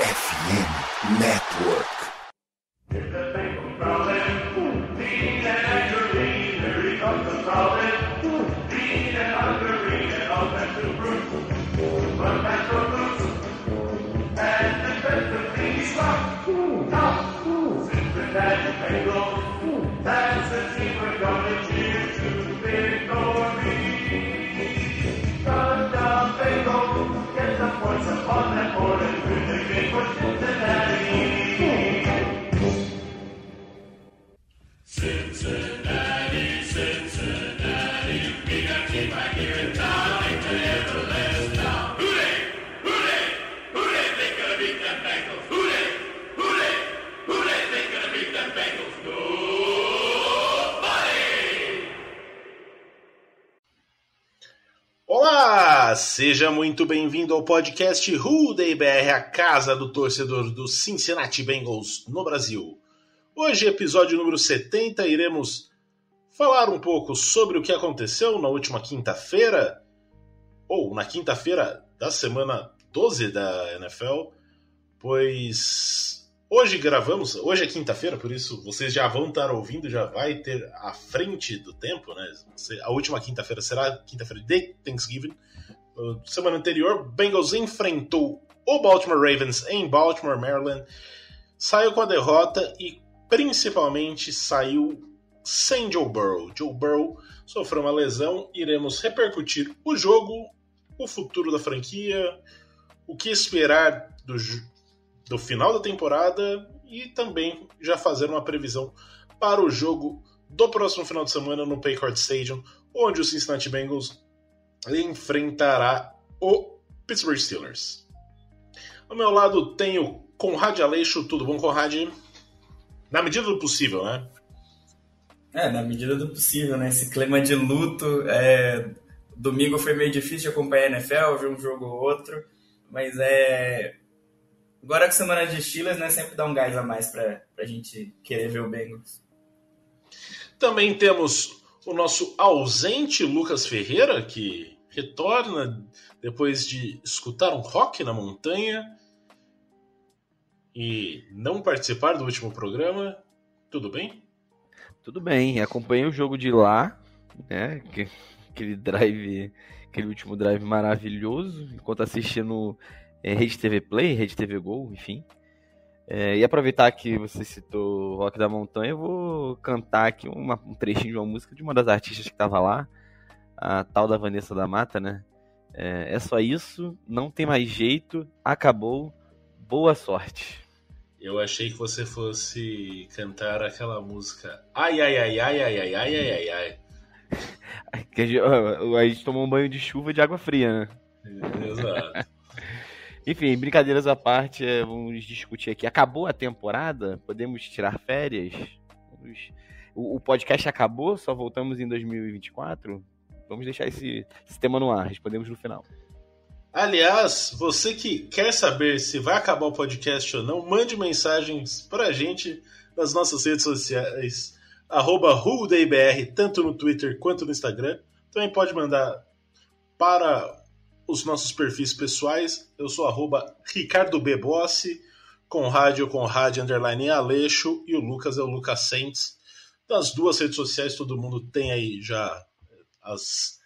FM Network. Olá, seja muito bem-vindo ao podcast Day BR, a casa do torcedor do Cincinnati Bengals no Brasil. Hoje, episódio número 70, iremos falar um pouco sobre o que aconteceu na última quinta-feira, ou na quinta-feira da semana 12 da NFL, pois hoje gravamos, hoje é quinta-feira, por isso vocês já vão estar ouvindo, já vai ter à frente do tempo, né? A última quinta-feira será quinta-feira de Thanksgiving. Semana anterior, Bengals enfrentou o Baltimore Ravens em Baltimore, Maryland, saiu com a derrota e principalmente saiu sem Joe Burrow. Joe Burrow sofreu uma lesão, iremos repercutir o jogo, o futuro da franquia, o que esperar do, do final da temporada e também já fazer uma previsão para o jogo do próximo final de semana no Paycard Stadium, onde o Cincinnati Bengals enfrentará o Pittsburgh Steelers. Ao meu lado tenho Conrad Aleixo, tudo bom, Conrad? Na medida do possível, né? É, na medida do possível, né? Esse clima de luto. É... Domingo foi meio difícil de acompanhar a NFL, ver um jogo ou outro, mas é. Agora que semana de Steelers, né? Sempre dá um gás a mais pra, pra gente querer ver o Bengals. Também temos o nosso ausente Lucas Ferreira, que retorna depois de escutar um rock na montanha e não participar do último programa. Tudo bem? Tudo bem, acompanhei o jogo de lá, né? Aquele drive, aquele último drive maravilhoso, enquanto assistindo é, Rede TV Play, Rede TV Go, enfim. É, e aproveitar que você citou Rock da Montanha, eu vou cantar aqui uma, um trechinho de uma música de uma das artistas que estava lá, a tal da Vanessa da Mata, né? É, é só isso, não tem mais jeito, acabou, boa sorte. Eu achei que você fosse cantar aquela música Ai, ai, ai, ai, ai, ai, ai, ai, ai, ai. A gente tomou um banho de chuva de água fria, né? Exato. Enfim, brincadeiras à parte, vamos discutir aqui. Acabou a temporada? Podemos tirar férias? O, o, podcast acabou? Só voltamos em 2024? Vamos deixar esse, esse tema no ar, respondemos no final. Aliás, você que quer saber se vai acabar o podcast ou não, mande mensagens pra gente nas nossas redes sociais, arroba tanto no Twitter quanto no Instagram. Também pode mandar para os nossos perfis pessoais. Eu sou arroba Ricardo B. Bossi, com rádio com rádio underline Aleixo e o Lucas é o Lucas Sentes. Das duas redes sociais, todo mundo tem aí já as,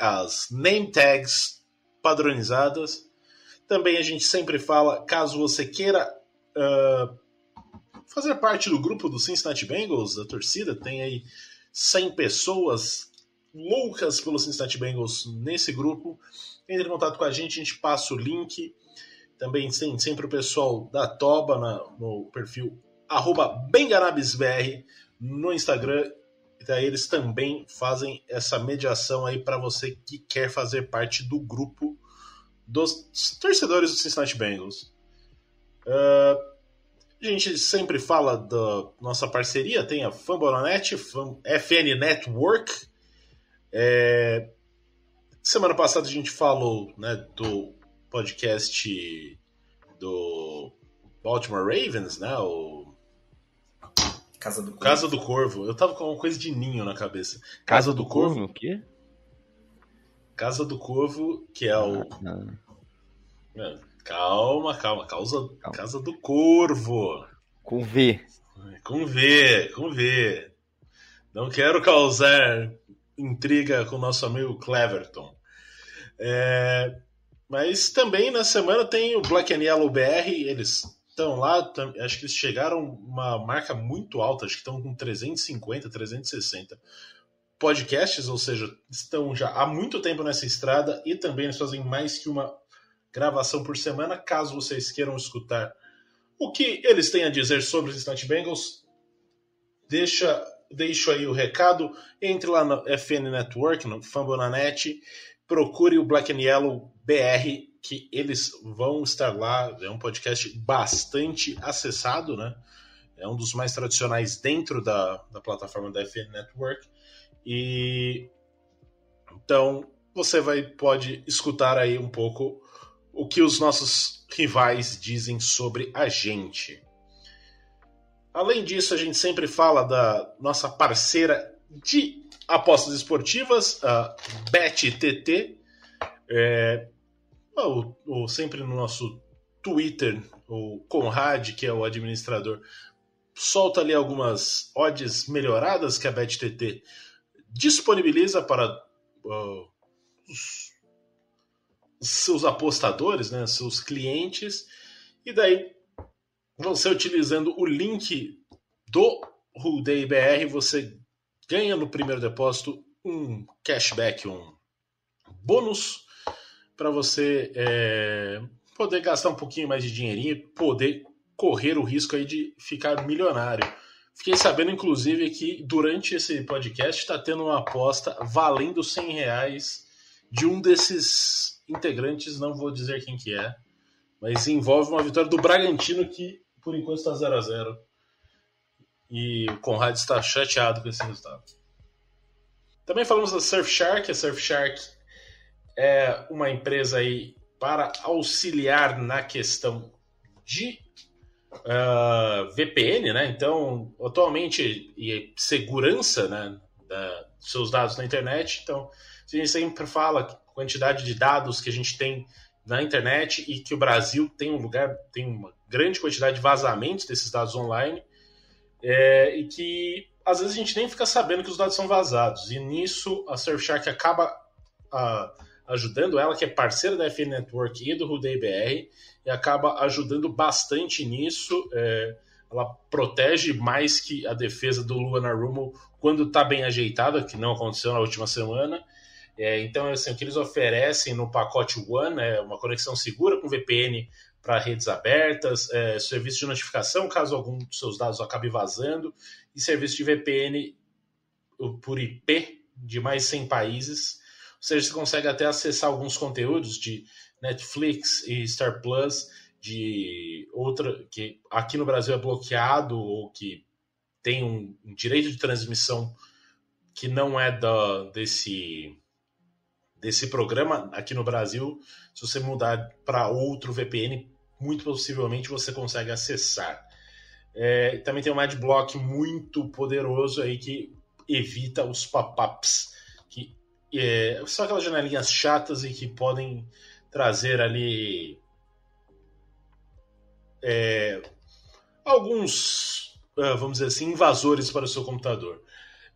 as name tags padronizadas. Também a gente sempre fala, caso você queira uh, fazer parte do grupo do Cincinnati Bengals, da torcida, tem aí 100 pessoas loucas pelo Cincinnati Bengals nesse grupo. Entre em contato com a gente, a gente passa o link. Também tem sempre o pessoal da Toba na, no perfil benganabisbr no Instagram. Daí eles também fazem essa mediação aí para você que quer fazer parte do grupo dos torcedores do Cincinnati Bengals. Uh, a gente sempre fala da nossa parceria, tem a Fambonanet, FN Network, é... Semana passada a gente falou né, do podcast do Baltimore Ravens, né? O... Casa do Corvo. Casa do Corvo. Eu tava com uma coisa de ninho na cabeça. Casa, Casa do, do Corvo? Corvo? O quê? Casa do Corvo, que é o. Ah, Calma, calma. Causa, calma. Casa do Corvo. Com V. Com V, com V. Não quero causar intriga com o nosso amigo Cleverton. É, mas também na semana tem o Black and Yellow BR, eles estão lá, acho que eles chegaram uma marca muito alta, acho que estão com 350, 360 podcasts, ou seja, estão já há muito tempo nessa estrada e também eles fazem mais que uma gravação por semana, caso vocês queiram escutar o que eles têm a dizer sobre os Cincinnati Bengals. Deixa, deixo aí o recado, entre lá no FN Network, no Fambonanet, procure o Black and Yellow BR, que eles vão estar lá. É um podcast bastante acessado, né? É um dos mais tradicionais dentro da, da plataforma da FN Network. E então você vai pode escutar aí um pouco o que os nossos rivais dizem sobre a gente. Além disso, a gente sempre fala da nossa parceira de apostas esportivas, a BetTT. É, o, o, sempre no nosso Twitter, o Conrad, que é o administrador, solta ali algumas odds melhoradas que a BetTT disponibiliza para uh, os seus apostadores, né, seus clientes, e daí você utilizando o link do Ruday BR, você ganha no primeiro depósito um cashback, um bônus para você é, poder gastar um pouquinho mais de dinheirinho e poder correr o risco aí de ficar milionário. Fiquei sabendo, inclusive, que durante esse podcast está tendo uma aposta valendo 100 reais de um desses integrantes, não vou dizer quem que é, mas envolve uma vitória do Bragantino que, por enquanto, está 0 a 0 E o Conrad está chateado com esse resultado. Também falamos da Surfshark. A Surfshark é uma empresa aí para auxiliar na questão de uh, ah, VPN, né? Então, atualmente, e segurança né, da, dos seus dados na internet. Então, a gente sempre fala a quantidade de dados que a gente tem na internet e que o Brasil tem um lugar, tem uma grande quantidade de vazamentos desses dados online é, e que às vezes a gente nem fica sabendo que os dados são vazados. E nisso a Surfshark acaba uh, ajudando, ela que é parceira da FN Network e do Rudei BR, e acaba ajudando bastante nisso. É, ela protege mais que a defesa do Luana Rumo quando está bem ajeitada, que não aconteceu na última semana. É, então, assim, o que eles oferecem no pacote One é uma conexão segura com VPN para redes abertas, é, serviço de notificação caso algum dos seus dados acabe vazando, e serviço de VPN por IP de mais 100 países. Ou seja, você consegue até acessar alguns conteúdos de Netflix e Star Plus de outra que aqui no Brasil é bloqueado ou que tem um, direito de transmissão que não é da, desse desse programa aqui no Brasil. Se você mudar para outro VPN, muito possivelmente você consegue acessar. É, também tem um adblock muito poderoso aí que evita os pop-ups, que é, são aquelas janelinhas chatas e que podem trazer ali é, alguns, é, vamos dizer assim, invasores para o seu computador.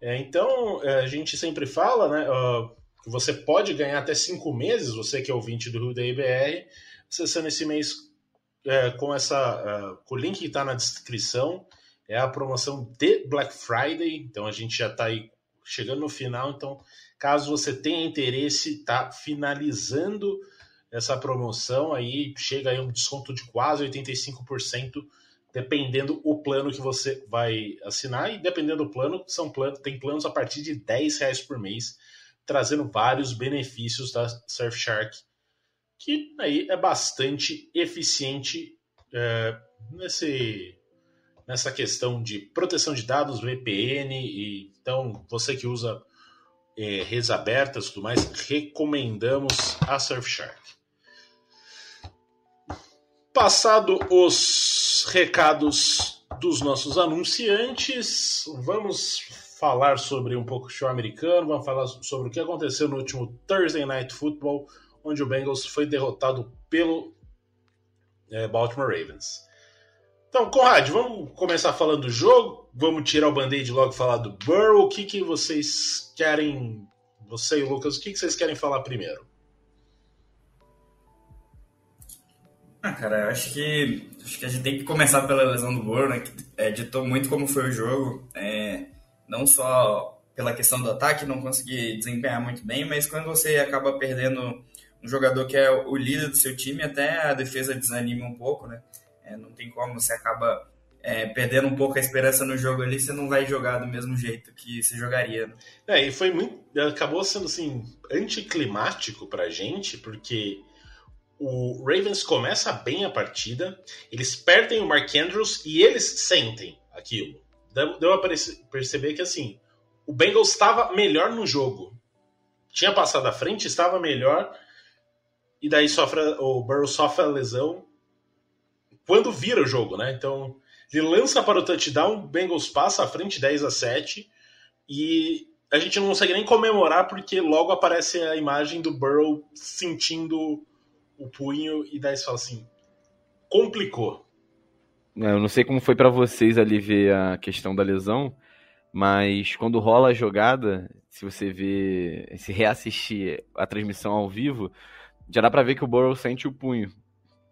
É, então, é, a gente sempre fala, né, que você pode ganhar até cinco meses, você que é ouvinte do Rio da IBR, acessando esse mês é, com, essa, com o link que está na descrição, é a promoção de Black Friday, então a gente já está aí chegando no final, então caso você tenha interesse, está finalizando essa promoção aí chega aí um desconto de quase 85%, dependendo o plano que você vai assinar. E dependendo do plano, são planos, tem planos a partir de 10 reais por mês, trazendo vários benefícios da Surfshark, que aí é bastante eficiente é, nesse, nessa questão de proteção de dados, VPN, e então você que usa é, redes abertas e tudo mais, recomendamos a Surfshark. Passado os recados dos nossos anunciantes, vamos falar sobre um pouco o show americano, vamos falar sobre o que aconteceu no último Thursday Night Football, onde o Bengals foi derrotado pelo é, Baltimore Ravens. Então, Conrad, vamos começar falando do jogo. Vamos tirar o band-aid logo e falar do Burrow. O que, que vocês querem, você e o Lucas, o que, que vocês querem falar primeiro? Ah, cara, eu acho que, acho que a gente tem que começar pela lesão do Burrow, né, que é, ditou muito como foi o jogo. É, não só pela questão do ataque, não conseguir desempenhar muito bem, mas quando você acaba perdendo um jogador que é o líder do seu time, até a defesa desanima um pouco, né? É, não tem como, você acaba é, perdendo um pouco a esperança no jogo ali, você não vai jogar do mesmo jeito que você jogaria. Né? É, e foi muito. Acabou sendo assim, anticlimático pra gente, porque o Ravens começa bem a partida, eles perdem o Mark Andrews e eles sentem aquilo. Deu, deu a perceber que assim, o Bengals estava melhor no jogo. Tinha passado à frente, estava melhor. E daí sofre, o Burrow sofre a lesão quando vira o jogo, né? Então, ele lança para o touchdown, o Bengals passa à frente 10 a 7 e a gente não consegue nem comemorar porque logo aparece a imagem do Burrow sentindo o punho e daí você fala assim, complicou. É, eu não sei como foi para vocês ali ver a questão da lesão, mas quando rola a jogada, se você vê, se reassistir a transmissão ao vivo, já dá para ver que o Burrow sente o punho.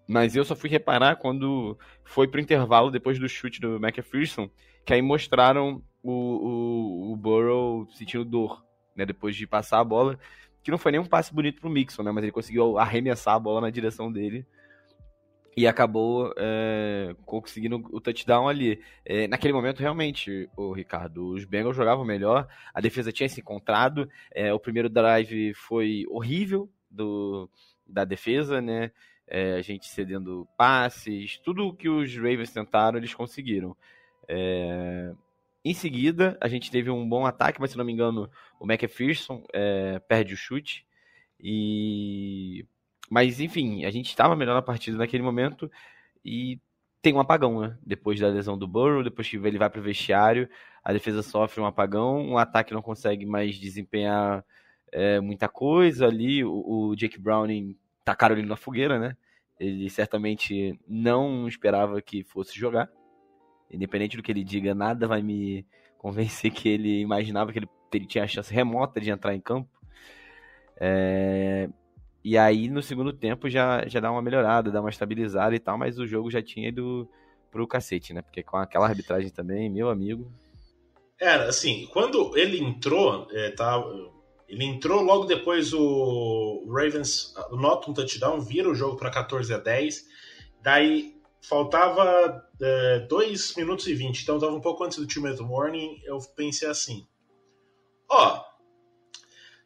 Mas eu só fui reparar quando foi pro intervalo depois do chute do McPherson, que aí mostraram o, o, o Burrow sentindo dor, né, depois de passar a bola, que não foi nem um passe bonito pro Mixon, né, mas ele conseguiu arremessar a bola na direção dele e acabou é, conseguindo o touchdown ali. É, naquele momento, realmente, o Ricardo, os Bengals jogavam melhor, a defesa tinha se encontrado, é, o primeiro drive foi horrível do, da defesa, né? A gente cedendo passes, tudo que os Ravens tentaram, eles conseguiram. Em seguida, a gente teve um bom ataque, mas se não me engano, o McPherson perde o chute. E mas, enfim, a gente estava melhor na partida naquele momento e tem um apagão, né? Depois da lesão do Burrow, depois que ele vai para o vestiário, a defesa sofre um apagão, o ataque não consegue mais desempenhar é, muita coisa ali. O, o Jake Browning tacaram ele na fogueira, né? Ele certamente não esperava que fosse jogar. Independente do que ele diga, nada vai me convencer que ele imaginava que ele, ele tinha a chance remota de entrar em campo. É, e aí no segundo tempo já, já dá uma melhorada, dá uma estabilizada e tal, mas o jogo já tinha ido pro cacete, né? Porque com aquela arbitragem também, meu amigo. Era, assim, quando ele entrou, é, tá, ele entrou logo depois o Ravens nota um touchdown, vira o jogo para 14 a 10. Daí faltava 2 é, minutos e 20, então tava um pouco antes do two minute warning. Eu pensei assim: ó,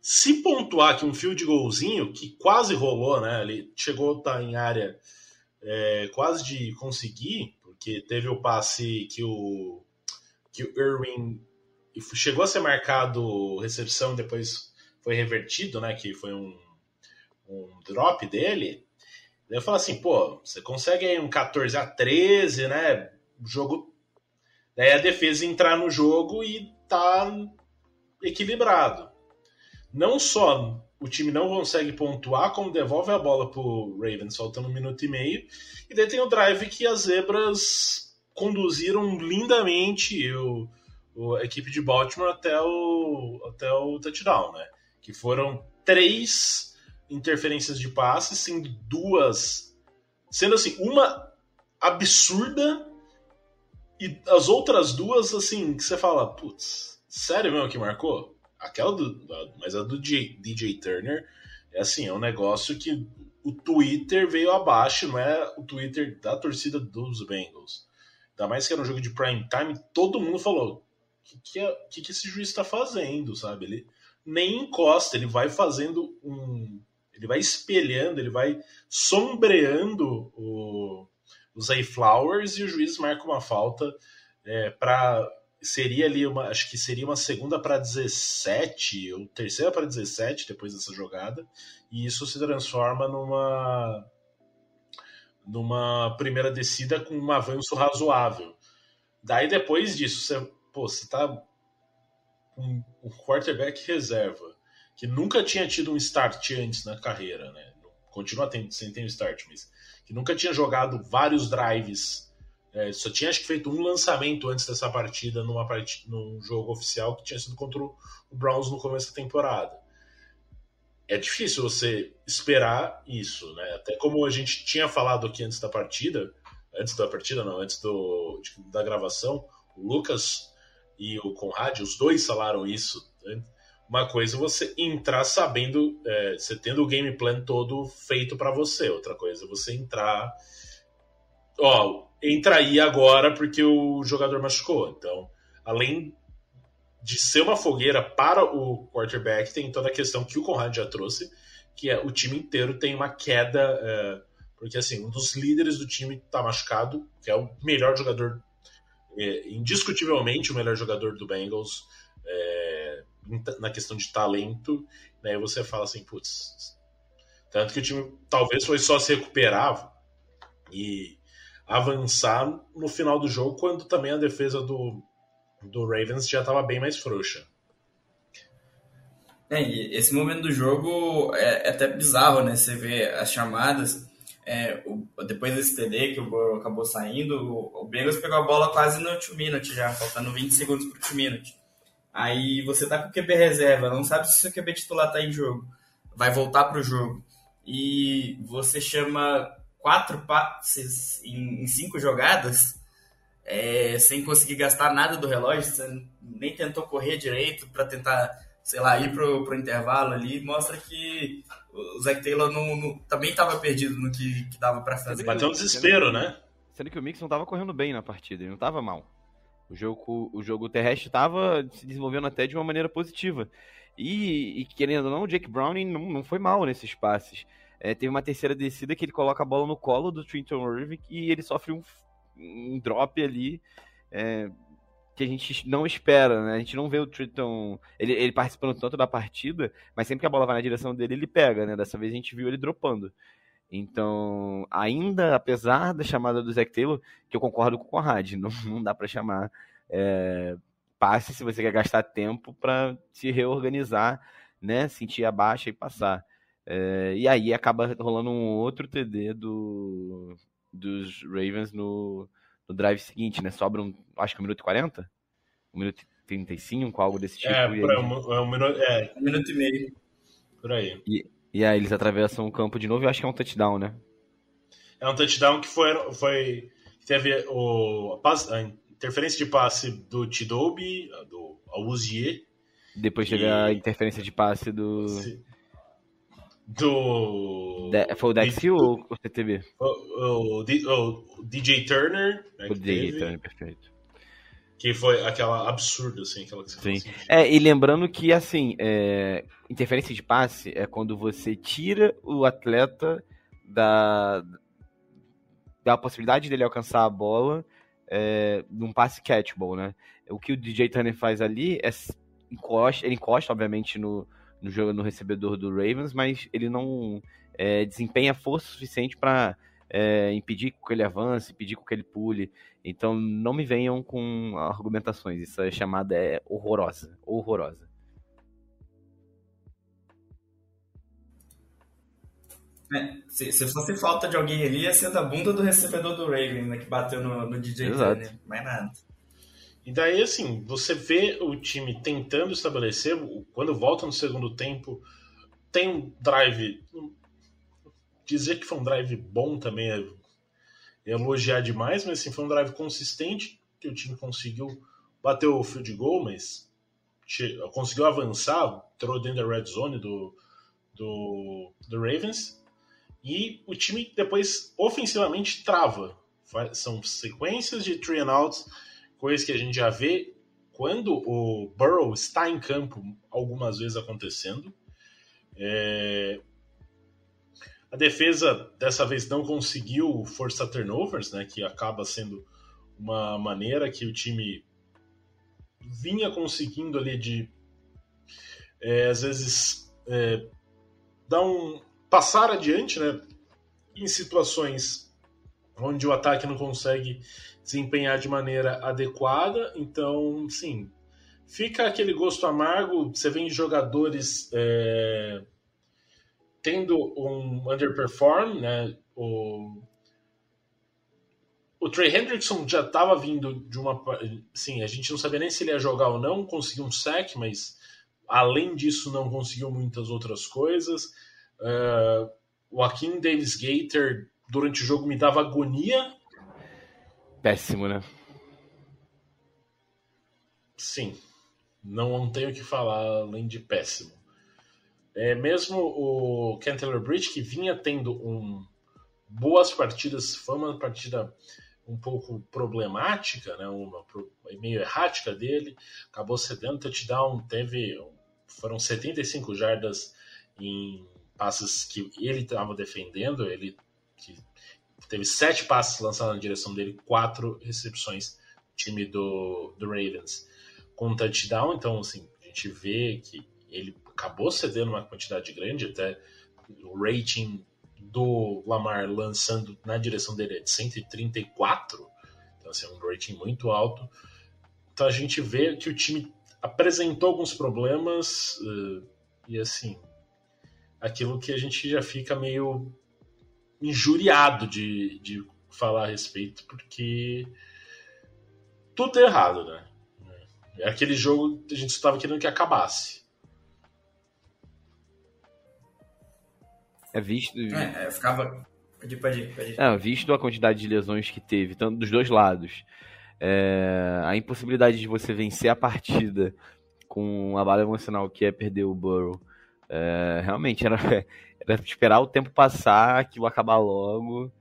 se pontuar que um fio de golzinho, que quase rolou, né? Ele chegou a estar em área é, quase de conseguir, porque teve o passe que o, que o Irwin chegou a ser marcado recepção, depois foi revertido, né? Que foi um, um drop dele. Eu falo assim, pô, você consegue aí um 14 a 13, né? O jogo. Daí a defesa entrar no jogo e tá equilibrado não só o time não consegue pontuar, como devolve a bola pro Ravens faltando um minuto e meio. E daí tem o drive que as zebras conduziram lindamente o, o, a equipe de Baltimore até o, até o touchdown, né? Que foram três interferências de passe, sendo duas. Sendo assim, uma absurda e as outras duas, assim, que você fala, putz, sério mesmo que marcou? Aquela do. Mas a do DJ, DJ Turner é assim, é um negócio que o Twitter veio abaixo, não é o Twitter da torcida dos Bengals. Ainda mais que era um jogo de prime time, todo mundo falou: o que, que, é, que, que esse juiz está fazendo, sabe? Ele nem encosta, ele vai fazendo um. Ele vai espelhando, ele vai sombreando o, os Flowers e o juiz marca uma falta é, para seria ali uma, acho que seria uma segunda para 17 ou terceira para 17 depois dessa jogada, e isso se transforma numa numa primeira descida com um avanço razoável. Daí depois disso, você, pô, você tá com um quarterback reserva que nunca tinha tido um start antes na carreira, né? continua tendo, sem ter um start, mas que nunca tinha jogado vários drives. É, só tinha acho que feito um lançamento antes dessa partida numa num jogo oficial que tinha sido contra o Browns no começo da temporada. É difícil você esperar isso, né? Até como a gente tinha falado aqui antes da partida, antes da partida não, antes do, da gravação, o Lucas e o Conrad, os dois falaram isso. Né? Uma coisa é você entrar sabendo, é, você tendo o game plan todo feito para você. Outra coisa é você entrar, ó, entra aí agora porque o jogador machucou. Então, além de ser uma fogueira para o quarterback, tem toda a questão que o Conrad já trouxe, que é o time inteiro tem uma queda, é, porque assim, um dos líderes do time está machucado, que é o melhor jogador, é, indiscutivelmente o melhor jogador do Bengals, é, na questão de talento, né? Você fala assim, putz. Tanto que o time talvez foi só se recuperar e avançar no final do jogo, quando também a defesa do, do Ravens já estava bem mais frouxa. É, esse momento do jogo é, é, até bizarro, né? Você vê as chamadas. É, o, depois desse TD que o Burrow acabou saindo, o, o Bengals pegou a bola quase no 2 minute já, faltando 20 segundos para o 2 minute. Aí você tá com o QB reserva, não sabe se o seu QB titular tá em jogo, vai voltar pro jogo. E você chama quatro passes em, em cinco jogadas, é, sem conseguir gastar nada do relógio, você nem tentou correr direito para tentar, sei lá, ir pro, pro intervalo ali, mostra que o Zach Taylor não, não também estava perdido no que, que dava para fazer. Bateu um desespero, né? Sendo que o Mix não estava correndo bem na partida, ele não estava mal. O jogo, o jogo terrestre estava se desenvolvendo até de uma maneira positiva. E, e, querendo ou não, o Jake Browning não, não foi mal nesses passes. É, teve uma terceira descida que ele coloca a bola no colo do Trenton Irving e ele sofre um, um drop ali é, que a gente não espera, né? A gente não vê o Trenton ele, ele participando tanto da partida, mas sempre que a bola vai na direção dele, ele pega, né? Dessa vez a gente viu ele dropando. Então, ainda, apesar da chamada do Zac Taylor, que eu concordo com o Conrad, não, não dá para chamar é, passe se você quer gastar tempo para se reorganizar, né, sentir a baixa e passar. É, e aí acaba rolando um outro TD do, dos Ravens no, no drive seguinte, né? Sobra um, acho que um minuto e 40? Um minuto e 35, algo desse tipo. É, aí, um, é um, minuto, é, um minuto e meio. Por aí. E, e aí eles atravessam o campo de novo e acho que é um touchdown, né? É um touchdown que foi. foi teve o, a interferência de passe do Tidobi, do Auzier. Depois teve e... a interferência de passe do. Do. De... Foi o Dex Hill ou o CTB? O, o, o, DJ Turner. Né, o DJ teve. Turner, perfeito. Que foi aquela absurda, assim, aquela que você Sim. Assim, é, e lembrando que, assim, é, interferência de passe é quando você tira o atleta da, da possibilidade dele alcançar a bola é, num passe catchable, né? O que o DJ Turner faz ali é encosta, ele encosta, obviamente, no, no jogo no recebedor do Ravens, mas ele não é, desempenha força suficiente para é, impedir que ele avance, impedir que ele pule. Então não me venham com argumentações. Essa chamada é horrorosa. Horrorosa. É, se, se, fosse falta de alguém ali, ia ser da bunda do recebedor do Ravens, né, que bateu no, no DJ Exato. Turner. Mais nada. E daí, assim, você vê o time tentando estabelecer, quando volta no segundo tempo, tem um drive dizer que foi um drive bom também é, elogiar demais, mas assim, foi um drive consistente que o time conseguiu bater o field goal, mas conseguiu avançar, entrou dentro da red zone do, do, do Ravens. E o time depois ofensivamente trava. São sequências de three and outs, coisas que a gente já vê quando o Burrow está em campo algumas vezes acontecendo. É, a defesa dessa vez não conseguiu forçar turnovers, né, que acaba sendo uma maneira que o time vinha conseguindo ali de é, às vezes é, dar um passar adiante, né, em situações onde o ataque não consegue desempenhar de maneira adequada. Então, sim, fica aquele gosto amargo. Você vê jogadores é, tendo um underperform, né? O, o Trey Hendrickson já estava vindo de uma. Sim, a gente não sabia nem se ele ia jogar ou não, conseguiu um sack, mas além disso não conseguiu muitas outras coisas. Uh, o Akin Davis Gator durante o jogo me dava agonia. Péssimo, né? Sim, não tenho o que falar além de péssimo. É, mesmo o Taylor Bridge, que vinha tendo um, boas partidas, foi uma partida um pouco problemática, né, uma, meio errática dele, acabou cedendo touchdown, teve foram 75 jardas em passes que ele estava defendendo, ele teve sete passes lançados na direção dele, quatro recepções time do, do Ravens com touchdown, então assim, a gente vê que ele acabou cedendo uma quantidade grande, até o rating do Lamar lançando na direção dele é de 134, então assim, é um rating muito alto. Então a gente vê que o time apresentou alguns problemas uh, e assim, aquilo que a gente já fica meio injuriado de, de falar a respeito, porque tudo é errado, né? É aquele jogo que a gente estava querendo que acabasse. É visto. É, é ficava. Pode ir, pode ir, pode ir. É, visto a quantidade de lesões que teve, tanto dos dois lados, é, a impossibilidade de você vencer a partida com a bala emocional que é perder o Burrow, é, realmente era, era esperar o tempo passar, aquilo acabar logo,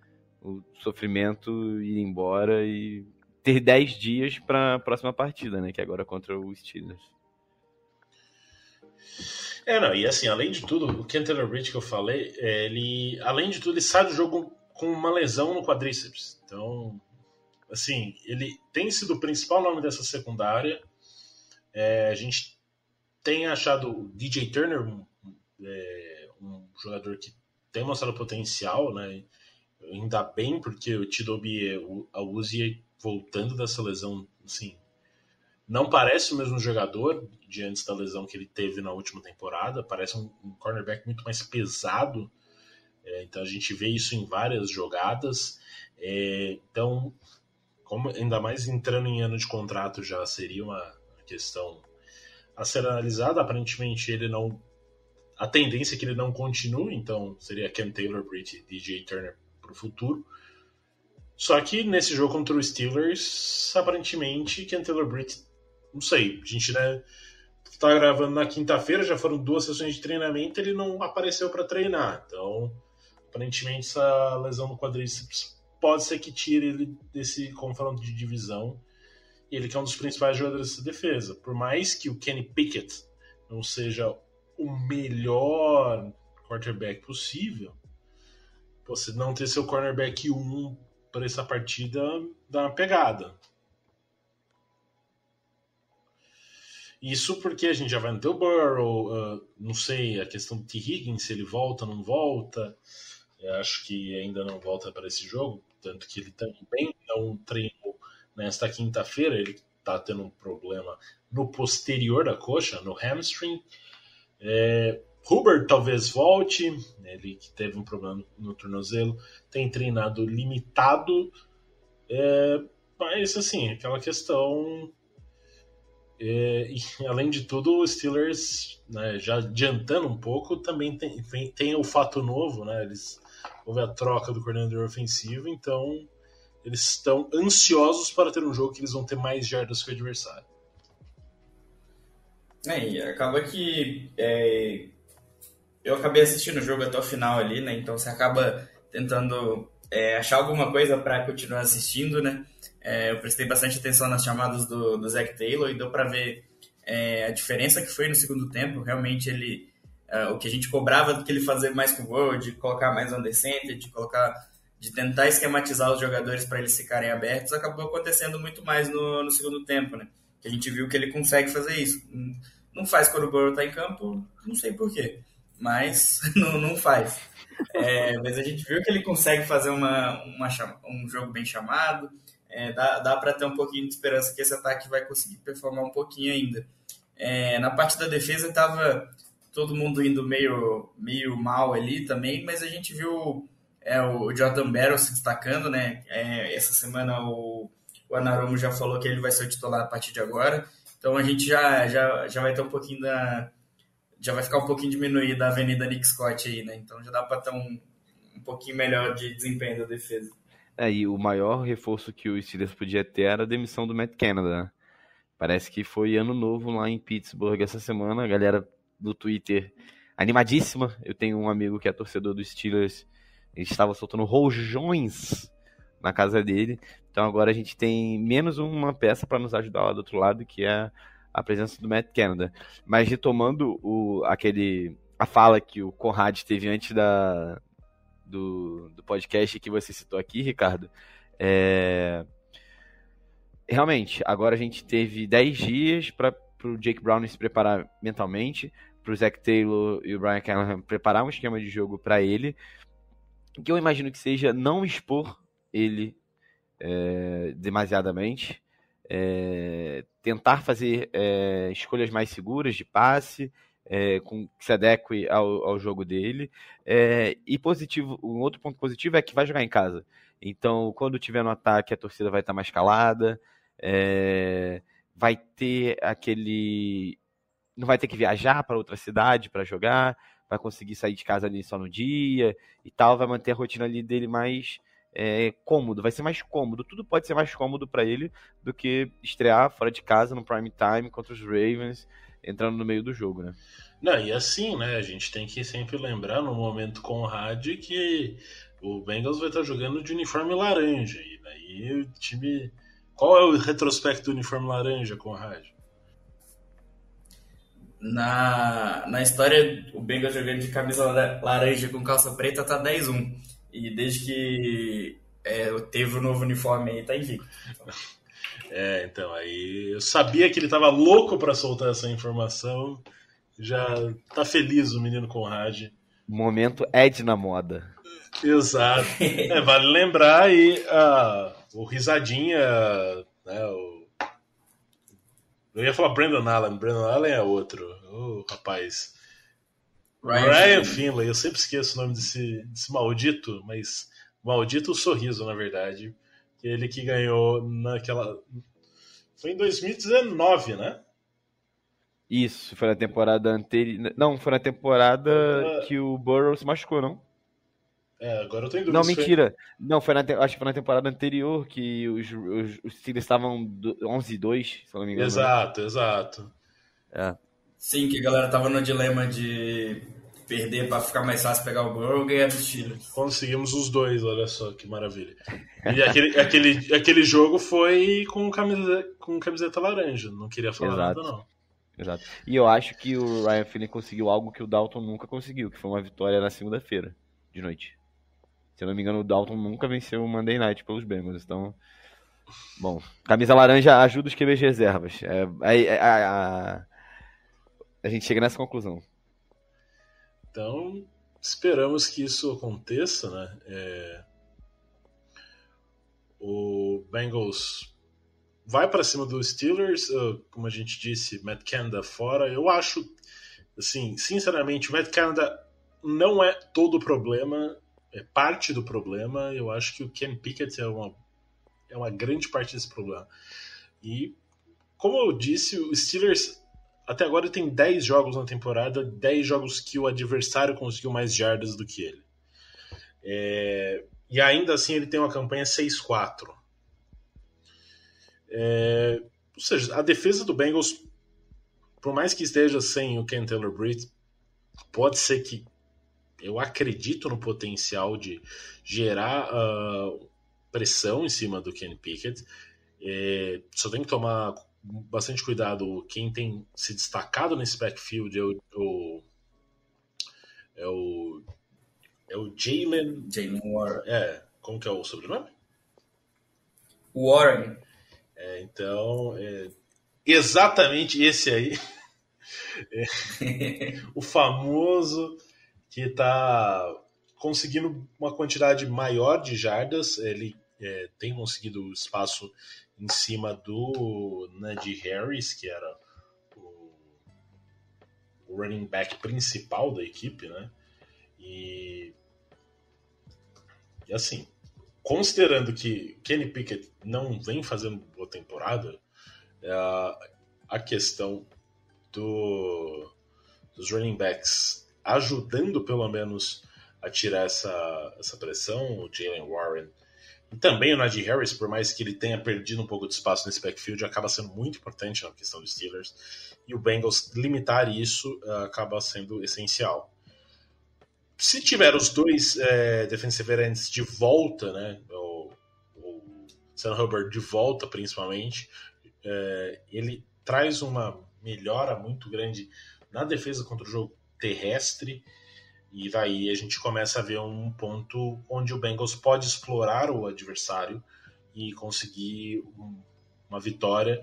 o sofrimento ir embora e ter 10 dias para a próxima partida, né? Que é agora contra o Steelers. É, não, e assim, além de tudo, o Ken Taylor Bridge que eu falei, é, ele, além de tudo, ele sai do jogo com uma lesão no quadríceps. Então, assim, ele tem sido o principal nome dessa secundária. É, a gente tem achado o DJ Turner é, um jogador que tem mostrado potencial, né? Ainda bem, porque o Tidobi, a Uzi voltando dessa lesão, assim, não parece o mesmo jogador de antes da lesão que ele teve na última temporada. Parece um, um cornerback muito mais pesado. É, então a gente vê isso em várias jogadas. É, então, como ainda mais entrando em ano de contrato já seria uma questão a ser analisada. Aparentemente ele não. A tendência é que ele não continue, então seria Ken Taylor, Britt e DJ Turner para o futuro. Só que nesse jogo contra o Steelers, aparentemente, Ken Taylor Britt não sei, a gente né, tá gravando na quinta-feira, já foram duas sessões de treinamento, ele não apareceu para treinar. Então, aparentemente, essa lesão no quadríceps pode ser que tire ele desse confronto de divisão. Ele que é um dos principais jogadores dessa defesa. Por mais que o Kenny Pickett não seja o melhor quarterback possível, você não ter seu cornerback 1 para essa partida dá uma pegada. Isso porque a gente já vai no teu Burrow, uh, não sei, a questão do T. Higgins, se ele volta, não volta. Eu acho que ainda não volta para esse jogo, tanto que ele também não treinou nesta quinta-feira, ele está tendo um problema no posterior da coxa, no hamstring. É, talvez volte, ele que teve um problema no tornozelo, tem treinado limitado, é, mas assim, aquela questão é, e, além de tudo, o Steelers, né, já adiantando um pouco, também tem, tem, tem, o fato novo, né? Eles houve a troca do coordenador ofensivo, então eles estão ansiosos para ter um jogo que eles vão ter mais jardas que o adversário. É, e acaba que é, eu acabei assistindo o jogo até o final ali, né? Então você acaba tentando é, achar alguma coisa para continuar assistindo, né? É, eu prestei bastante atenção nas chamadas do, do Zach Taylor e deu para ver é, a diferença que foi no segundo tempo. Realmente ele, é, o que a gente cobrava do que ele fazer mais com o gol, de colocar mais undercenter, de colocar, de tentar esquematizar os jogadores para eles ficarem abertos, acabou acontecendo muito mais no, no segundo tempo, né? Que a gente viu que ele consegue fazer isso. Não faz quando o Burrow está em campo, não sei porquê, mas não, não faz. É, mas a gente viu que ele consegue fazer uma, uma um jogo bem chamado. É, dá dá para ter um pouquinho de esperança que esse ataque vai conseguir performar um pouquinho ainda. É, na parte da defesa estava todo mundo indo meio, meio mal ali também, mas a gente viu é, o Jordan Barrow se destacando, né? É, essa semana o, o Anaromo já falou que ele vai ser o titular a partir de agora. Então a gente já, já, já vai ter um pouquinho da. Já vai ficar um pouquinho diminuída a avenida Nick Scott aí, né? Então já dá para ter um, um pouquinho melhor de desempenho da defesa. É, e o maior reforço que o Steelers podia ter era a demissão do Matt Canada. Né? Parece que foi ano novo lá em Pittsburgh essa semana. A galera do Twitter animadíssima. Eu tenho um amigo que é torcedor do Steelers. Ele estava soltando rojões na casa dele. Então agora a gente tem menos uma peça para nos ajudar lá do outro lado, que é a presença do Matt Canada. Mas retomando o, aquele a fala que o Conrad teve antes da, do, do podcast que você citou aqui, Ricardo, é... realmente, agora a gente teve 10 dias para o Jake Brown se preparar mentalmente, para o Zach Taylor e o Brian Callahan preparar um esquema de jogo para ele, que eu imagino que seja não expor ele é, demasiadamente, é, tentar fazer é, escolhas mais seguras de passe, é, com, que se adeque ao, ao jogo dele. É, e positivo, um outro ponto positivo é que vai jogar em casa. Então, quando tiver no ataque, a torcida vai estar mais calada, é, vai ter aquele. Não vai ter que viajar para outra cidade para jogar, vai conseguir sair de casa ali só no dia e tal, vai manter a rotina ali dele mais é, cômodo, vai ser mais cômodo. Tudo pode ser mais cômodo para ele do que estrear fora de casa no prime time contra os Ravens entrando no meio do jogo, né? Não, e assim, né? A gente tem que sempre lembrar no momento Conrad que o Bengals vai estar jogando de uniforme laranja. E daí o time. Qual é o retrospecto do uniforme laranja, Conrad? Na, na história, o Bengals jogando de camisa laranja com calça preta tá 10-1. E desde que é, teve o novo uniforme aí, tá invicto. É, então, aí eu sabia que ele tava louco para soltar essa informação. Já tá feliz o menino Conrad. Momento Ed na moda. Exato. É, vale lembrar aí uh, o Risadinha, né, o... Eu ia falar Brandon Allen, Brandon Allen é outro. Oh, rapaz. Ryan, Ryan Finley, eu sempre esqueço o nome desse, desse maldito, mas maldito o sorriso, na verdade. Ele que ganhou naquela. Foi em 2019, né? Isso, foi na temporada anterior. Não, foi na temporada uh... que o Burrow se machucou, não? É, agora eu tenho dúvida. Não, mentira. Foi... Não, foi na acho que foi na temporada anterior que os, os, os Steelers estavam 11-2, se não me engano. Exato, exato. É. Sim, que a galera tava no dilema de perder para ficar mais fácil pegar o Burrow e ganhar dos Steelers. Conseguimos os dois, olha só que maravilha. E aquele, aquele, aquele jogo foi com camiseta, com camiseta laranja, não queria falar Exato. nada não. Exato. E eu acho que o Ryan Finley conseguiu algo que o Dalton nunca conseguiu, que foi uma vitória na segunda-feira de noite. Se eu não me engano, o Dalton nunca venceu o Monday Night pelos Bengals, então... Bom, camisa laranja ajuda os QBs reservas. É, é, é, a, a gente chega nessa conclusão. Então, esperamos que isso aconteça, né? É... O Bengals vai para cima dos Steelers, como a gente disse, Matt Canada fora. Eu acho, assim, sinceramente, o Matt Canada não é todo o problema, é parte do problema. Eu acho que o Ken Pickett é uma, é uma grande parte desse problema. E, como eu disse, o Steelers até agora ele tem 10 jogos na temporada, 10 jogos que o adversário conseguiu mais jardas do que ele. É, e ainda assim ele tem uma campanha 6-4. É, ou seja, a defesa do Bengals, por mais que esteja sem o Ken Taylor Britt, pode ser que eu acredito no potencial de gerar uh, pressão em cima do Ken Pickett. É, só tem que tomar bastante cuidado. Quem tem se destacado nesse backfield é o, o é o é o Jalen Jalen Warren. É, como que é o sobrenome? Warren. É, então, é, exatamente esse aí. É, o famoso que está conseguindo uma quantidade maior de jardas. Ele é, tem conseguido espaço em cima do Najee Harris, que era o, running back principal da equipe, né? E, e assim, considerando que Kenny Pickett não vem fazendo boa temporada, é, a questão do, dos running backs ajudando pelo menos a tirar essa, essa pressão, o Jalen Warren também o Najee Harris, por mais que ele tenha perdido um pouco de espaço nesse backfield, acaba sendo muito importante na questão dos Steelers. E o Bengals limitar isso uh, acaba sendo essencial. Se tiver os dois é, defensive ends de volta, né, o, o Sam Hubbard de volta principalmente, é, ele traz uma melhora muito grande na defesa contra o jogo terrestre e daí a gente começa a ver um ponto onde o Bengals pode explorar o adversário e conseguir uma vitória.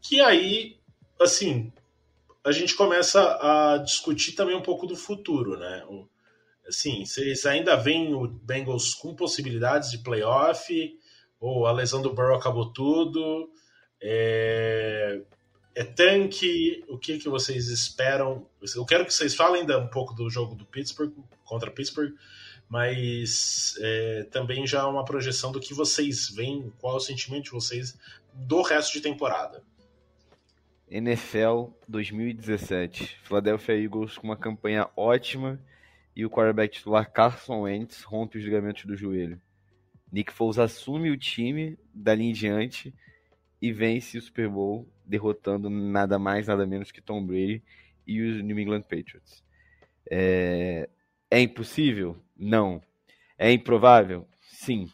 Que aí, assim, a gente começa a discutir também um pouco do futuro, né? Assim, vocês ainda veem o Bengals com possibilidades de playoff, ou a lesão do Burrow acabou tudo. É, é tanque? O que, que vocês esperam? Eu quero que vocês falem ainda um pouco do jogo do Pittsburgh contra Pittsburgh, mas é, também já uma projeção do que vocês veem, qual é o sentimento de vocês do resto de temporada. NFL 2017. Philadelphia Eagles com uma campanha ótima e o quarterback titular Carson Wentz rompe os ligamentos do joelho. Nick Foles assume o time dali em diante e vence o Super Bowl derrotando nada mais, nada menos que Tom Brady e os New England Patriots. É, é impossível? Não. É improvável? Sim.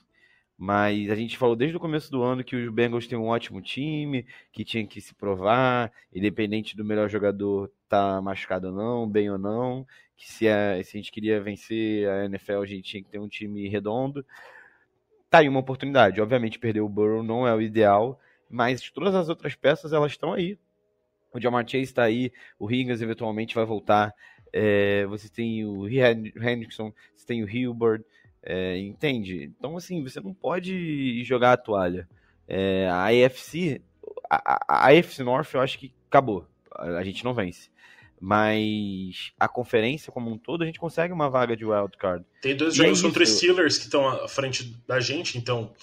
Mas a gente falou desde o começo do ano que os Bengals têm um ótimo time, que tinha que se provar, independente do melhor jogador tá machucado ou não, bem ou não, que se a, se a gente queria vencer a NFL, a gente tinha que ter um time redondo. Tá aí uma oportunidade. Obviamente, perder o Burrow não é o ideal, mas todas as outras peças elas estão aí. O Jamar Chase está aí, o Higgins eventualmente vai voltar. É, você tem o Hendrickson, você tem o Hilbert, é, entende? Então, assim, você não pode jogar a toalha. É, a AFC, a, a, AFC North, eu acho que acabou. A, a, gente não vence. Mas a conferência como um todo, a gente consegue uma vaga de wildcard. Tem dois jogos é contra Steelers que estão à frente da gente, então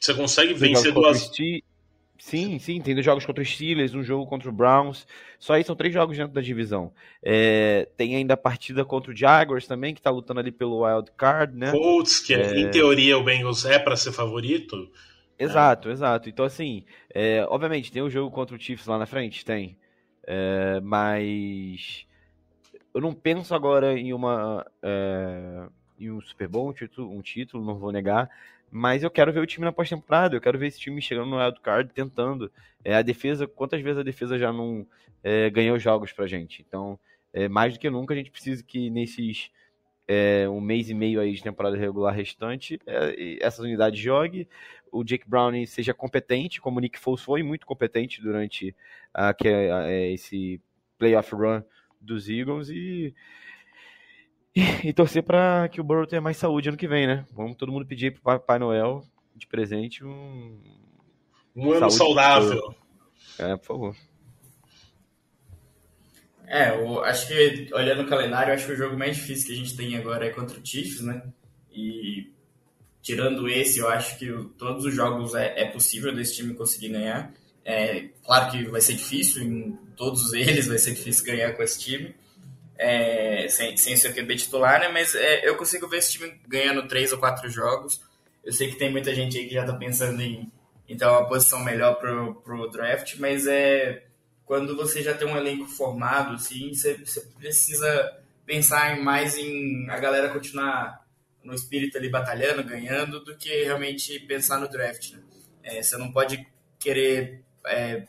você consegue vencer duas. Sim, sim, tem dois jogos contra os Steelers, um jogo contra o Browns. Só aí são três jogos dentro da divisão. É, tem ainda a partida contra o Jaguars também, que tá lutando ali pelo wild card, né? Colts, que é... em teoria o Bengals é para ser favorito. Exato, é. exato. Então, assim, é, obviamente, tem o um jogo contra o Chiefs lá na frente? Tem. É, mas eu não penso agora em uma é, em um Super Bowl, um título, um título, não vou negar, mas eu quero ver o time na pós-temporada, eu quero ver esse time chegando no wildcard, tentando. É, a defesa, quantas vezes a defesa já não é, ganhou jogos pra gente? Então, é, mais do que nunca, a gente precisa que nesses é, um mês e meio aí de temporada regular restante, é, essas unidades jogue, o Jake Brown seja competente, como o Nick Foles foi muito competente durante a, que, a, é, esse playoff run dos Eagles e e, torcer para que o Burrow tenha mais saúde ano que vem, né? Vamos todo mundo pedir pro Papai Noel de presente um. Um ano saudável. É, por favor. É, eu acho que, olhando o calendário, acho que o jogo mais difícil que a gente tem agora é contra o Chiefs, né? E tirando esse, eu acho que todos os jogos é, é possível desse time conseguir ganhar. É, claro que vai ser difícil, em todos eles vai ser difícil ganhar com esse time é, sem, sem ser QB titular, né? Mas é, eu consigo ver esse time ganhando três ou quatro jogos. Eu sei que tem muita gente aí que já tá pensando em, ter uma posição melhor pro, pro draft, mas é quando você já tem um elenco formado, assim, você, você precisa pensar mais em a galera continuar no espírito ali batalhando, ganhando, do que realmente pensar no draft. Né? É, você não pode querer é,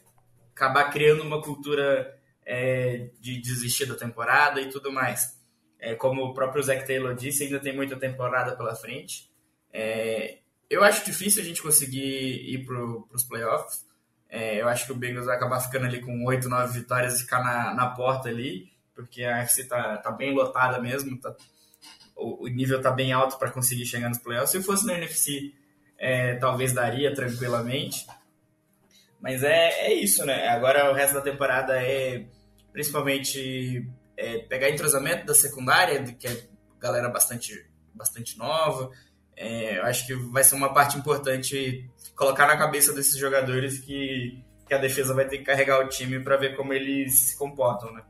acabar criando uma cultura é, de desistir da temporada e tudo mais. É, como o próprio Zac Taylor disse, ainda tem muita temporada pela frente. É, eu acho difícil a gente conseguir ir para os playoffs. É, eu acho que o Bengals vai acabar ficando ali com 8, 9 vitórias e ficar na, na porta ali, porque a FC tá, tá bem lotada mesmo, tá, o, o, nível tá bem alto para conseguir chegar nos playoffs. Se fosse na NFC, é, talvez daria tranquilamente. Mas é, é isso, né? Agora o resto da temporada é principalmente é, pegar entrosamento da secundária, que é galera bastante, bastante nova. É, eu acho que vai ser uma parte importante colocar na cabeça desses jogadores que, que a defesa vai ter que carregar o time para ver como eles se comportam, né?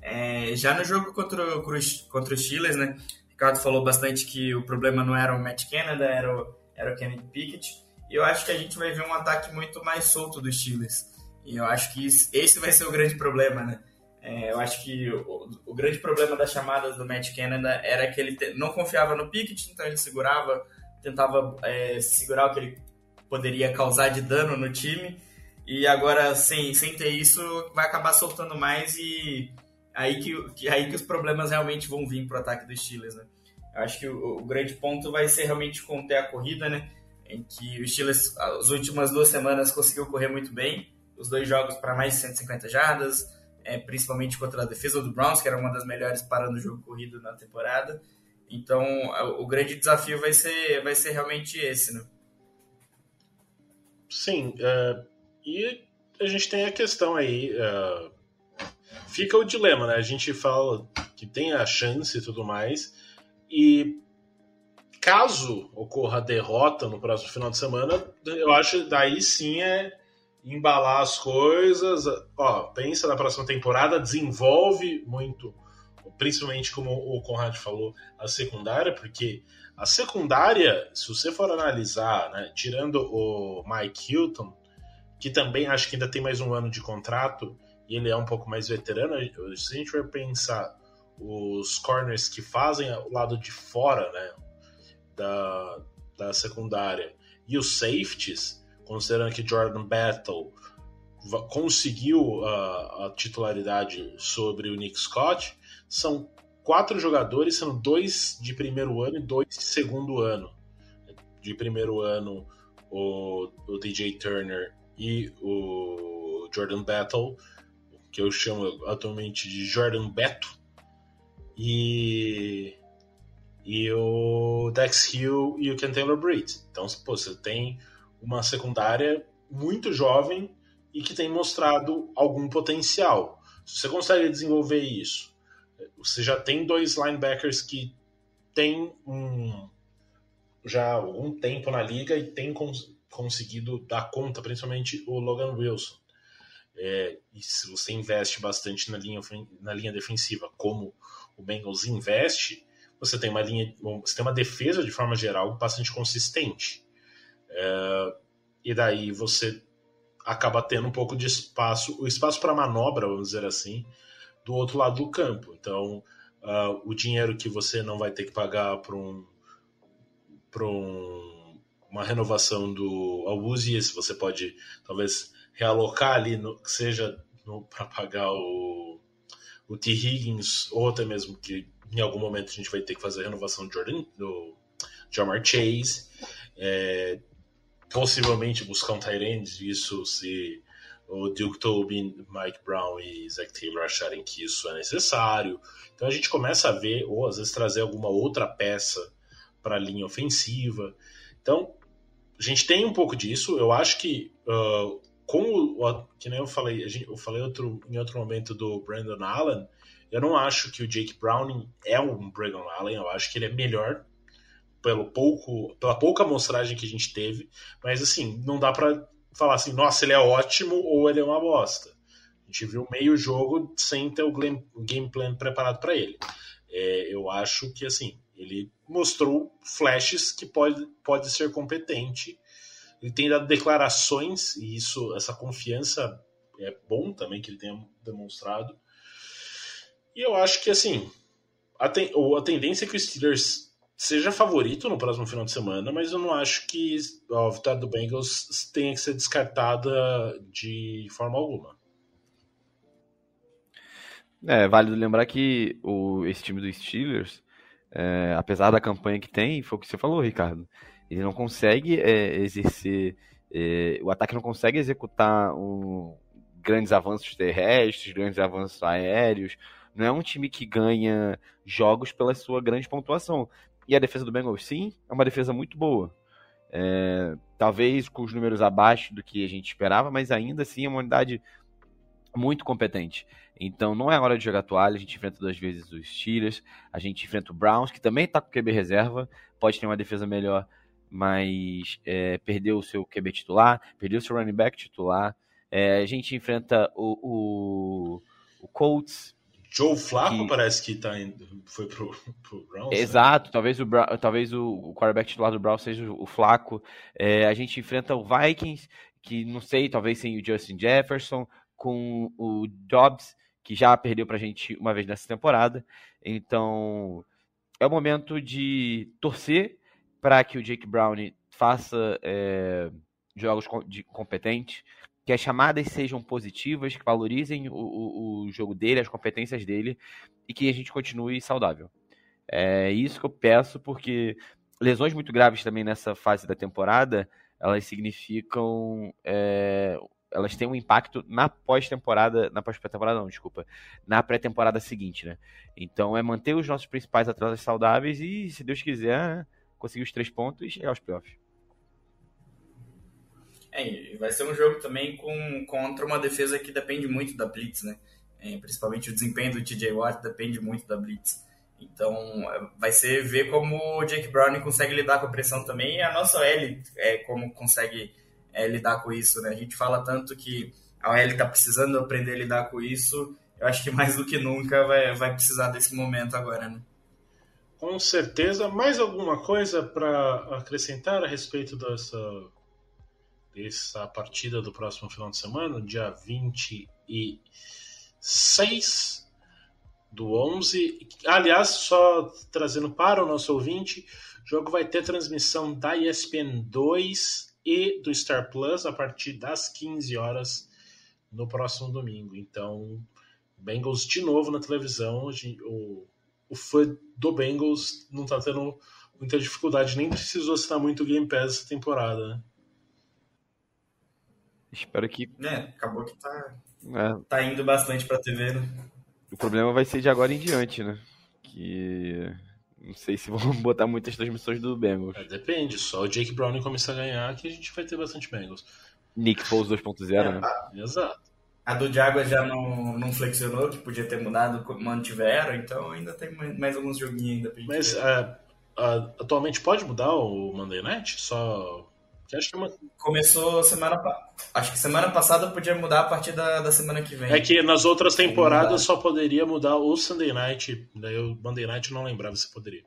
É, já no jogo contra, contra os Steelers, né? O Ricardo falou bastante que o problema não era o Matt Canada, era o, era o Kennedy Pickett. E eu acho que a gente vai ver um ataque muito mais solto dos Steelers. E eu acho que esse vai ser o grande problema, né? É, eu acho que o, o, grande problema das chamadas do Matt Canada era que ele te, não confiava no Pickett, então ele segurava, tentava é, segurar o que ele poderia causar de dano no time. E agora, sem, sem ter isso, vai acabar soltando mais e aí que, que, aí que os problemas realmente vão vir para o ataque dos Steelers, né? Eu acho que o, o, grande ponto vai ser realmente conter a corrida, né? Em que o Steelers, as últimas duas semanas, conseguiu correr muito bem. Os dois jogos para mais de 150 jardas, é, principalmente contra a defesa do Browns, que era uma das melhores parando o jogo corrido na temporada. Então, o grande desafio vai ser, vai ser realmente esse, né? Sim, uh, e a gente tem a questão aí. Uh, fica o dilema, né? A gente fala que tem a chance e tudo mais, e caso ocorra derrota no próximo final de semana, eu acho daí sim é embalar as coisas. Ó, pensa na próxima temporada, desenvolve muito, principalmente como o Conrad falou, a secundária, porque a secundária, se você for analisar, né, tirando o Mike Hilton, que também acho que ainda tem mais um ano de contrato e ele é um pouco mais veterano, se a gente for pensar os corners que fazem o lado de fora né, da, da secundária e os safeties, considerando que Jordan Battle conseguiu a, a titularidade sobre o Nick Scott, são quatro jogadores, sendo dois de primeiro ano e dois de segundo ano. De primeiro ano, o, o DJ Turner e o Jordan Battle, que eu chamo atualmente de Jordan Beto, e, e o Dex Hill e o Ken Taylor Britt. Então, pô, você tem uma secundária muito jovem e que tem mostrado algum potencial. Se você consegue desenvolver isso você já tem dois linebackers que têm um, já algum tempo na liga e têm cons conseguido dar conta, principalmente o Logan Wilson. É, e se você investe bastante na linha, na linha defensiva, como o Bengals investe, você tem uma linha, você tem uma defesa de forma geral bastante consistente. É, e daí você acaba tendo um pouco de espaço, o espaço para manobra, vamos dizer assim, do outro lado do campo. Então, uh, o dinheiro que você não vai ter que pagar para um, um, uma renovação do Awuzie, você pode talvez realocar ali, no, seja para pagar o, o T. Higgins, ou até mesmo que em algum momento a gente vai ter que fazer a renovação do do Jamar Chase. É, possivelmente buscar um Tyrande, isso se o Duke Tobin, Mike Brown e Zach Taylor acharem que isso é necessário. Então a gente começa a ver, ou às vezes trazer alguma outra peça para a linha ofensiva. Então a gente tem um pouco disso. Eu acho que, uh, com o, que nem eu falei, eu falei outro, em outro momento do Brandon Allen, eu não acho que o Jake Browning é um Brandon Allen, eu acho que ele é melhor pelo pouco, pela pouca amostragem que a gente teve, mas assim, não dá para falar assim, nossa, ele é ótimo ou ele é uma bosta. A gente viu meio jogo sem ter o game plan preparado para ele. É, eu acho que assim, ele mostrou flashes que pode, pode ser competente. Ele tem dado declarações, e isso, essa confiança é bom também que ele tenha demonstrado. E eu acho que assim, a, ten, a tendência é que o Steelers seja favorito no próximo final de semana, mas eu não acho que a vitória do Bengals tenha que ser descartada de forma alguma. É válido lembrar que o, esse time dos Steelers, é, apesar da campanha que tem, foi o que você falou, Ricardo, ele não consegue é, exercer, é, o ataque não consegue executar um, grandes avanços terrestres, grandes avanços aéreos, não é um time que ganha jogos pela sua grande pontuação. E a defesa do Bengals, sim, é uma defesa muito boa. É, talvez com os números abaixo do que a gente esperava, mas ainda assim é uma unidade muito competente. Então não é hora de jogar toalha, a gente enfrenta duas vezes os Steelers, a gente enfrenta o Browns, que também está com QB reserva, pode ter uma defesa melhor, mas é, perdeu o seu QB titular, perdeu o seu running back titular. É, a gente enfrenta o, o, o Colts. Joe Flacco que... parece que tá indo, foi pro, pro Browns. Né? Exato, né? talvez, o, talvez o, quarterback titular do Browns seja o Flacco. É, a gente enfrenta o Vikings, que não sei, talvez sem o Justin Jefferson, com o Dobbs, que já perdeu pra gente uma vez nessa temporada. Então, é o momento de torcer para que o Jake Brown faça é, jogos de competente, que as chamadas sejam positivas, que valorizem o, o, o, jogo dele, as competências dele e que a gente continue saudável. É isso que eu peço, porque lesões muito graves também nessa fase da temporada, elas significam é, elas têm um impacto na pós-temporada, na pós-temporada não, desculpa, na pré-temporada seguinte, né? Então é manter os nossos principais atletas saudáveis e, se Deus quiser, conseguir os três pontos e chegar aos playoffs. É, vai ser um jogo também com, contra uma defesa que depende muito da blitz, né? É, principalmente o desempenho do TJ Watt depende muito da blitz. Então, vai ser ver como o Jake Brown consegue lidar com a pressão também e a nossa L é, como consegue é, lidar com isso, né? A gente fala tanto que a OL está precisando aprender a lidar com isso. Eu acho que mais do que nunca vai, vai precisar desse momento agora, né? Com certeza. Mais alguma coisa para acrescentar a respeito dessa, dessa partida do próximo final de semana, dia 26 do 11? Aliás, só trazendo para o nosso ouvinte, o jogo vai ter transmissão da ESPN 2 e do Star Plus a partir das 15 horas no próximo domingo. Então, Bengals de novo na televisão. O, o fã do Bengals não está tendo muita dificuldade, nem precisou assinar muito Game Pass essa temporada. Né? Espero que. É, acabou que tá, é. tá indo bastante pra TV, né? O problema vai ser de agora em diante, né? Que não sei se vão botar muitas transmissões do Bengals. É, depende, só o Jake Brown começar a ganhar que a gente vai ter bastante Bengals. Nick Foles 2.0, é, né? A, Exato. A do Jaguars já não, não flexionou, que podia ter mudado, mantiveram, então ainda tem mais alguns joguinhos ainda pra gente Mas uh, uh, atualmente pode mudar o Monday Night? Só Que uma... Começou semana. Acho que semana passada podia mudar a partir da, da semana que vem. É que nas outras temporadas só poderia mudar o Sunday Night. Daí o Monday Night não lembrava se poderia.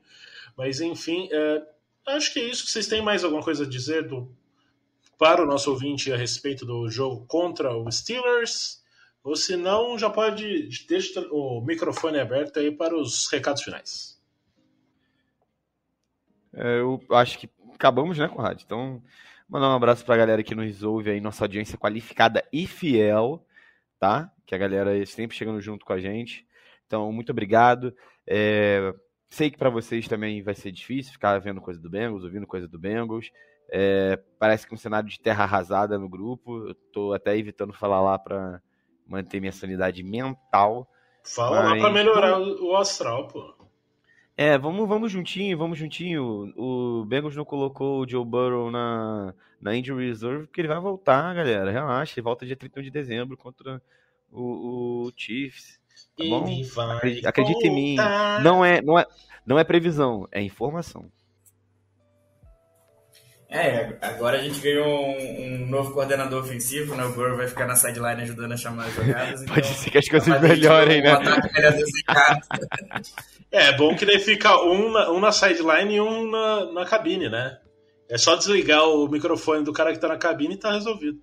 Mas enfim, é, acho que é isso. Vocês têm mais alguma coisa a dizer do, para o nosso ouvinte a respeito do jogo contra o Steelers? Ou se não, já pode deixar o microfone aberto aí para os recados finais. É, eu acho que acabamos, né, Conrad? Então, Mandar um abraço pra galera que nos ouve aí, nossa audiência qualificada e fiel, tá? Que a galera sempre chegando junto com a gente. Então, muito obrigado. É, sei que para vocês também vai ser difícil ficar vendo coisa do Bengals, ouvindo coisa do Bengals. É, parece que um cenário de terra arrasada no grupo. Eu tô até evitando falar lá para manter minha sanidade mental. Fala mas... lá pra melhorar o astral, pô. É, vamos, vamos juntinho, vamos juntinho. O Bengals não colocou o Joe Burrow na, na injury reserve porque ele vai voltar, galera. Relaxa, ele volta dia 31 de dezembro contra o, o Chiefs. Tá bom? Acredita, acredita em mim. Não é, não, é, não é previsão, é informação. É, agora a gente ganhou um, um, novo coordenador ofensivo, né? O Burrow vai ficar na sideline ajudando a chamar as jogadas. Pode então, ser que as coisas melhorem, né? é, é bom que daí fica um na, um na sideline e um na, na cabine, né? É só desligar o microfone do cara que tá na cabine e tá resolvido.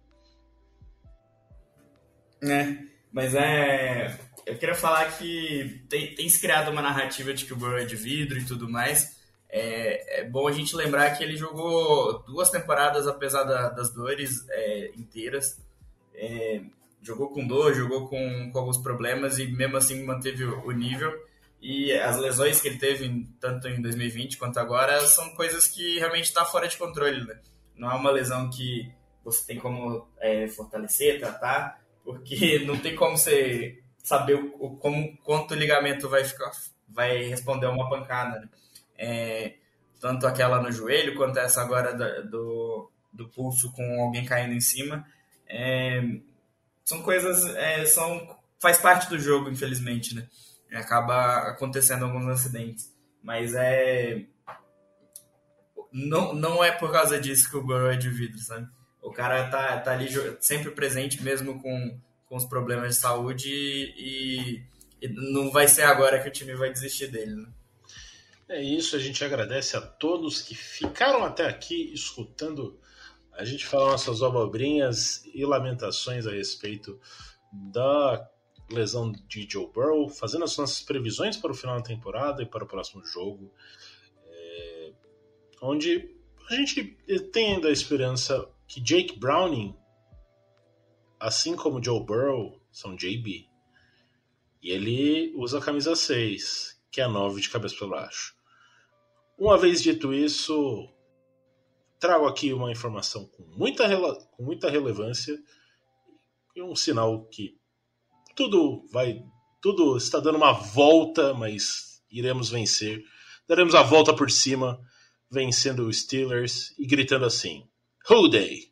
É, mas é. Eu queria falar que tem, tem se criado uma narrativa de que o Burrow é de vidro e tudo mais. É, é, bom a gente lembrar que ele jogou duas temporadas, apesar da, das dores é, inteiras. É, jogou com dor, jogou com, com, alguns problemas e mesmo assim manteve o, nível. E as lesões que ele teve, tanto em 2020 quanto agora, são coisas que realmente está fora de controle. Né? Não é uma lesão que você tem como é, fortalecer, tratar, porque não tem como você saber o, como, quanto o ligamento vai, ficar, vai responder a uma pancada. Né? É, tanto aquela no joelho quanto essa agora do, do, do pulso com alguém caindo em cima. É, são coisas, é, são faz parte do jogo, infelizmente, né? Acaba acontecendo alguns acidentes, mas é não, não é por causa disso que o Burrow é de vidro, sabe? O cara tá, tá ali sempre presente, mesmo com, com os problemas de saúde, e, e não vai ser agora que o time vai desistir dele, né? É isso, a gente agradece a todos que ficaram até aqui escutando a gente falar nossas abobrinhas e lamentações a respeito da lesão de Joe Burrow, fazendo as nossas previsões para o final da temporada e para o próximo jogo, é, onde a gente tem ainda a esperança que Jake Browning, assim como Joe Burrow, são JB. E ele usa a camisa 6, que é a 9 de cabeça para baixo. Uma vez dito isso, trago aqui uma informação com muita, com muita relevância e um sinal que tudo vai. Tudo está dando uma volta, mas iremos vencer. Daremos a volta por cima, vencendo os Steelers e gritando assim: Who Day?